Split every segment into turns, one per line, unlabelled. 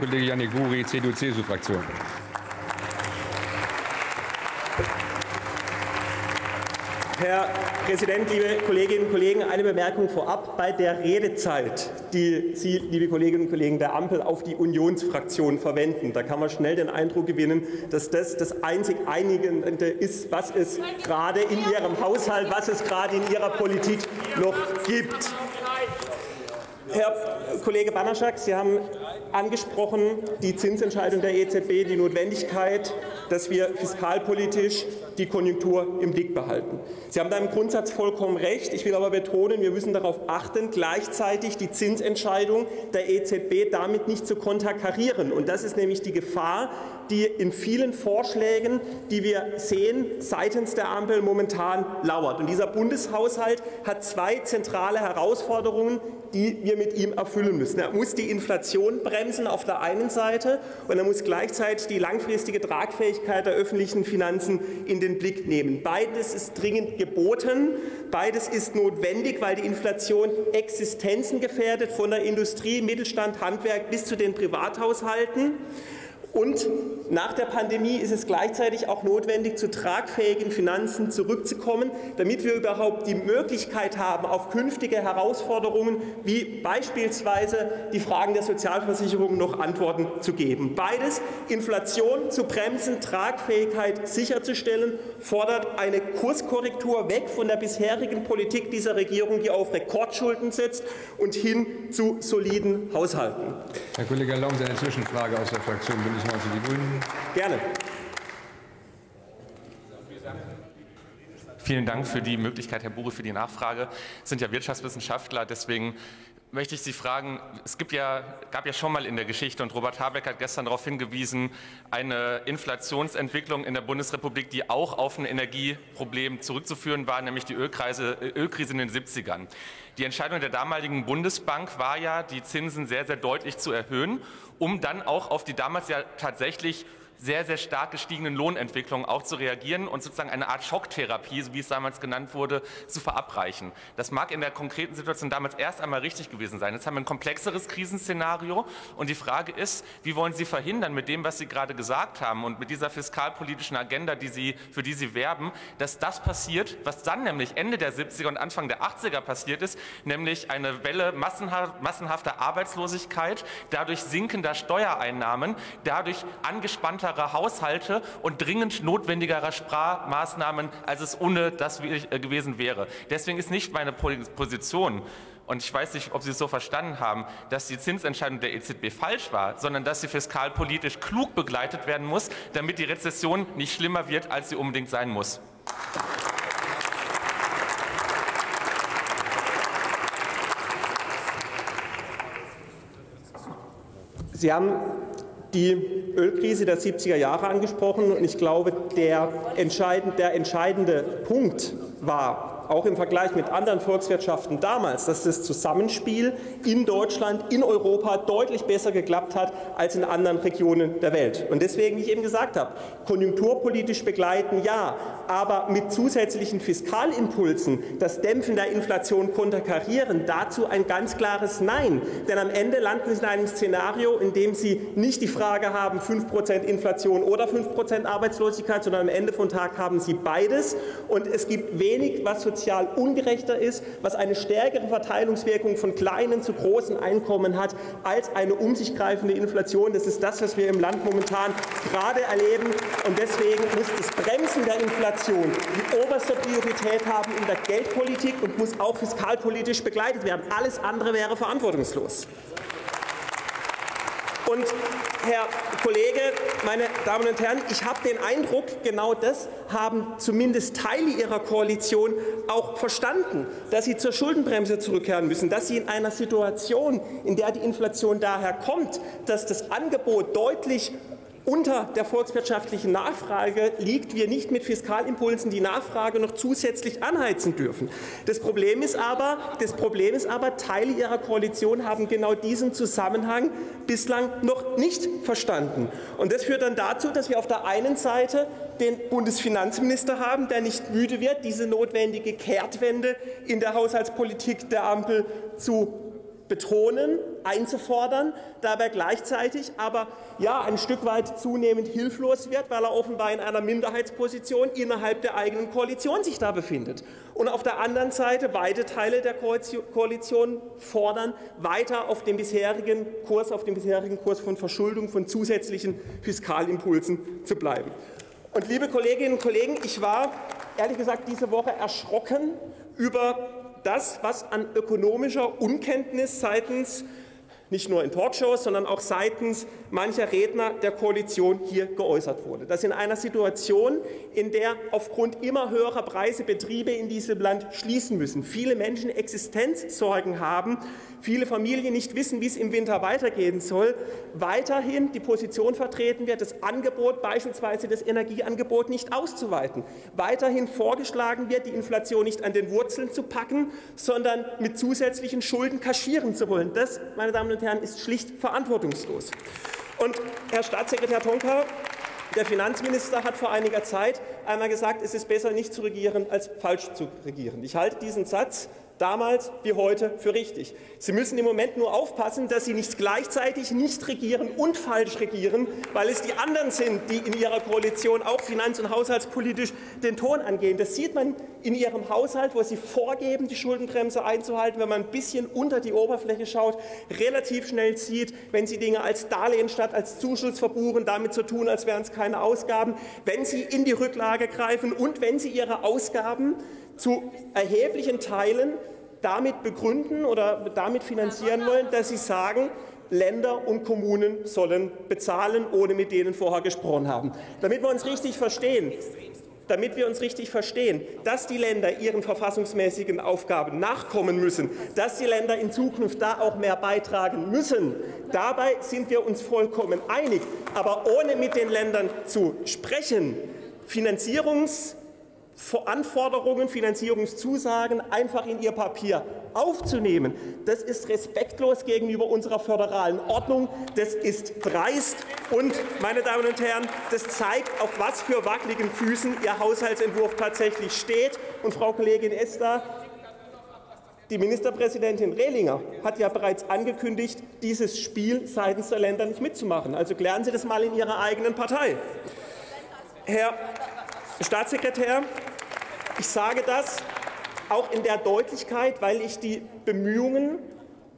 Kollege Janik Buri, CDU-CSU-Fraktion.
Herr Präsident, liebe Kolleginnen und Kollegen, eine Bemerkung vorab. Bei der Redezeit, die Sie, liebe Kolleginnen und Kollegen der Ampel, auf die Unionsfraktion verwenden, da kann man schnell den Eindruck gewinnen, dass das das einzig Einigende ist, was es gerade in Ihrem Haushalt, was es gerade in Ihrer Politik noch gibt. Herr Kollege Banaschak, Sie haben angesprochen die Zinsentscheidung der EZB, die Notwendigkeit, dass wir fiskalpolitisch die Konjunktur im Blick behalten. Sie haben da im Grundsatz vollkommen recht. Ich will aber betonen, wir müssen darauf achten, gleichzeitig die Zinsentscheidung der EZB damit nicht zu konterkarieren. Und das ist nämlich die Gefahr, die in vielen Vorschlägen, die wir sehen, seitens der Ampel momentan lauert. Und dieser Bundeshaushalt hat zwei zentrale Herausforderungen, die wir mit ihm erfüllen müssen. Er muss die Inflation bremsen auf der einen Seite und er muss gleichzeitig die langfristige Tragfähigkeit der öffentlichen Finanzen in den Blick nehmen. Beides ist dringend geboten, beides ist notwendig, weil die Inflation Existenzen gefährdet, von der Industrie, Mittelstand, Handwerk bis zu den Privathaushalten. Und nach der Pandemie ist es gleichzeitig auch notwendig, zu tragfähigen Finanzen zurückzukommen, damit wir überhaupt die Möglichkeit haben, auf künftige Herausforderungen wie beispielsweise die Fragen der Sozialversicherung noch Antworten zu geben. Beides, Inflation zu bremsen, Tragfähigkeit sicherzustellen, fordert eine Kurskorrektur weg von der bisherigen Politik dieser Regierung, die auf Rekordschulden setzt, und hin zu soliden Haushalten.
Herr Kollege Sie eine Zwischenfrage aus der Fraktion Bündnis 90 Die Grünen.
Gerne.
Vielen Dank für die Möglichkeit, Herr Bure, für die Nachfrage. Sie sind ja Wirtschaftswissenschaftler, deswegen möchte ich Sie fragen, es gibt ja, gab ja schon mal in der Geschichte, und Robert Habeck hat gestern darauf hingewiesen, eine Inflationsentwicklung in der Bundesrepublik, die auch auf ein Energieproblem zurückzuführen war, nämlich die Ölkreise, Ölkrise in den 70ern. Die Entscheidung der damaligen Bundesbank war ja, die Zinsen sehr, sehr deutlich zu erhöhen, um dann auch auf die damals ja tatsächlich sehr, sehr stark gestiegenen Lohnentwicklungen auch zu reagieren und sozusagen eine Art Schocktherapie, wie es damals genannt wurde, zu verabreichen. Das mag in der konkreten Situation damals erst einmal richtig gewesen sein. Jetzt haben wir ein komplexeres Krisenszenario und die Frage ist, wie wollen Sie verhindern mit dem, was Sie gerade gesagt haben und mit dieser fiskalpolitischen Agenda, die Sie, für die Sie werben, dass das passiert, was dann nämlich Ende der 70er und Anfang der 80er passiert ist, nämlich eine Welle massenhafter Arbeitslosigkeit, dadurch sinkender Steuereinnahmen, dadurch angespannter sicherer Haushalte und dringend notwendigerer Sparmaßnahmen, als es ohne das äh, gewesen wäre. Deswegen ist nicht meine Position, und ich weiß nicht, ob Sie es so verstanden haben, dass die Zinsentscheidung der EZB falsch war, sondern dass sie fiskalpolitisch klug begleitet werden muss, damit die Rezession nicht schlimmer wird, als sie unbedingt sein muss.
Sie haben die Ölkrise der 70er Jahre angesprochen. Und ich glaube, der entscheidende, der entscheidende Punkt war, auch im Vergleich mit anderen Volkswirtschaften damals, dass das Zusammenspiel in Deutschland, in Europa deutlich besser geklappt hat als in anderen Regionen der Welt. Und deswegen, wie ich eben gesagt habe, konjunkturpolitisch begleiten ja, aber mit zusätzlichen Fiskalimpulsen das Dämpfen der Inflation konterkarieren, dazu ein ganz klares Nein. Denn am Ende landen Sie in einem Szenario, in dem Sie nicht die Frage haben, 5% Inflation oder 5% Arbeitslosigkeit, sondern am Ende von Tag haben Sie beides. Und es gibt wenig, was sozial ungerechter ist, was eine stärkere Verteilungswirkung von kleinen zu großen Einkommen hat, als eine um sich greifende Inflation. Das ist das, was wir im Land momentan gerade erleben. Und deswegen muss das Bremsen der Inflation die oberste Priorität haben in der Geldpolitik und muss auch fiskalpolitisch begleitet werden. Alles andere wäre verantwortungslos. Und Herr Kollege, meine Damen und Herren, ich habe den Eindruck, genau das haben zumindest Teile Ihrer Koalition auch verstanden, dass sie zur Schuldenbremse zurückkehren müssen, dass sie in einer Situation, in der die Inflation daher kommt, dass das Angebot deutlich unter der volkswirtschaftlichen Nachfrage liegt, wir nicht mit Fiskalimpulsen die Nachfrage noch zusätzlich anheizen dürfen. Das Problem ist aber, das Problem ist aber Teile Ihrer Koalition haben genau diesen Zusammenhang bislang noch nicht verstanden. Und das führt dann dazu, dass wir auf der einen Seite den Bundesfinanzminister haben, der nicht müde wird, diese notwendige Kehrtwende in der Haushaltspolitik der Ampel zu betonen einzufordern, dabei gleichzeitig aber ja ein Stück weit zunehmend hilflos wird, weil er offenbar in einer Minderheitsposition innerhalb der eigenen Koalition sich da befindet. Und auf der anderen Seite weite Teile der Koalition fordern, weiter auf dem bisherigen Kurs, auf dem bisherigen Kurs von Verschuldung, von zusätzlichen Fiskalimpulsen zu bleiben. Und liebe Kolleginnen und Kollegen, ich war ehrlich gesagt diese Woche erschrocken über das, was an ökonomischer Unkenntnis seitens nicht nur in Talkshows, sondern auch seitens mancher Redner der Koalition hier geäußert wurde. Dass in einer Situation, in der aufgrund immer höherer Preise Betriebe in diesem Land schließen müssen, viele Menschen Existenzsorgen haben, viele Familien nicht wissen, wie es im Winter weitergehen soll, weiterhin die Position vertreten wird, das Angebot, beispielsweise das Energieangebot, nicht auszuweiten. Weiterhin vorgeschlagen wird, die Inflation nicht an den Wurzeln zu packen, sondern mit zusätzlichen Schulden kaschieren zu wollen. Das, meine Damen und Herren, ist schlicht verantwortungslos. Und Herr Staatssekretär Tonka, der Finanzminister hat vor einiger Zeit einmal gesagt, es ist besser nicht zu regieren als falsch zu regieren. Ich halte diesen Satz damals wie heute für richtig. Sie müssen im Moment nur aufpassen, dass Sie nicht gleichzeitig nicht regieren und falsch regieren, weil es die anderen sind, die in Ihrer Koalition auch finanz- und haushaltspolitisch den Ton angehen. Das sieht man in Ihrem Haushalt, wo Sie vorgeben, die Schuldenbremse einzuhalten, wenn man ein bisschen unter die Oberfläche schaut, relativ schnell sieht, wenn Sie Dinge als Darlehen statt als Zuschuss verbuchen, damit zu tun, als wären es keine Ausgaben, wenn Sie in die Rücklage greifen und wenn Sie Ihre Ausgaben zu erheblichen Teilen damit begründen oder damit finanzieren wollen, dass sie sagen, Länder und Kommunen sollen bezahlen, ohne mit denen vorher gesprochen haben. Damit wir uns richtig verstehen, damit wir uns richtig verstehen, dass die Länder ihren verfassungsmäßigen Aufgaben nachkommen müssen, dass die Länder in Zukunft da auch mehr beitragen müssen. Dabei sind wir uns vollkommen einig. Aber ohne mit den Ländern zu sprechen, Finanzierungs Anforderungen, Finanzierungszusagen einfach in Ihr Papier aufzunehmen. Das ist respektlos gegenüber unserer föderalen Ordnung. Das ist dreist. Und, meine Damen und Herren, das zeigt, auf was für wackeligen Füßen Ihr Haushaltsentwurf tatsächlich steht. Und Frau Kollegin Esther, die Ministerpräsidentin Rehlinger hat ja bereits angekündigt, dieses Spiel seitens der Länder nicht mitzumachen. Also klären Sie das mal in Ihrer eigenen Partei. Herr Staatssekretär, ich sage das auch in der Deutlichkeit, weil ich die Bemühungen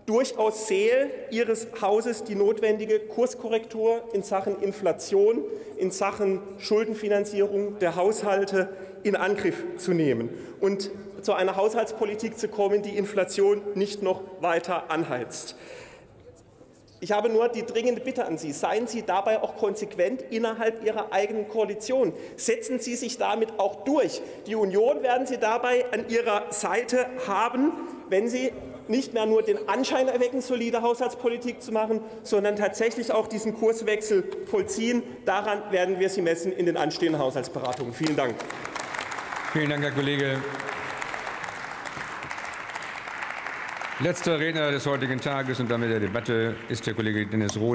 durchaus sehe, Ihres Hauses die notwendige Kurskorrektur in Sachen Inflation, in Sachen Schuldenfinanzierung der Haushalte in Angriff zu nehmen und zu einer Haushaltspolitik zu kommen, die Inflation nicht noch weiter anheizt. Ich habe nur die dringende Bitte an Sie, seien Sie dabei auch konsequent innerhalb Ihrer eigenen Koalition. Setzen Sie sich damit auch durch. Die Union werden Sie dabei an Ihrer Seite haben, wenn Sie nicht mehr nur den Anschein erwecken, solide Haushaltspolitik zu machen, sondern tatsächlich auch diesen Kurswechsel vollziehen. Daran werden wir Sie messen in den anstehenden Haushaltsberatungen. Vielen Dank.
Vielen Dank, Herr Kollege. Letzter Redner des heutigen Tages und damit der Debatte ist der Kollege Dennis Roth.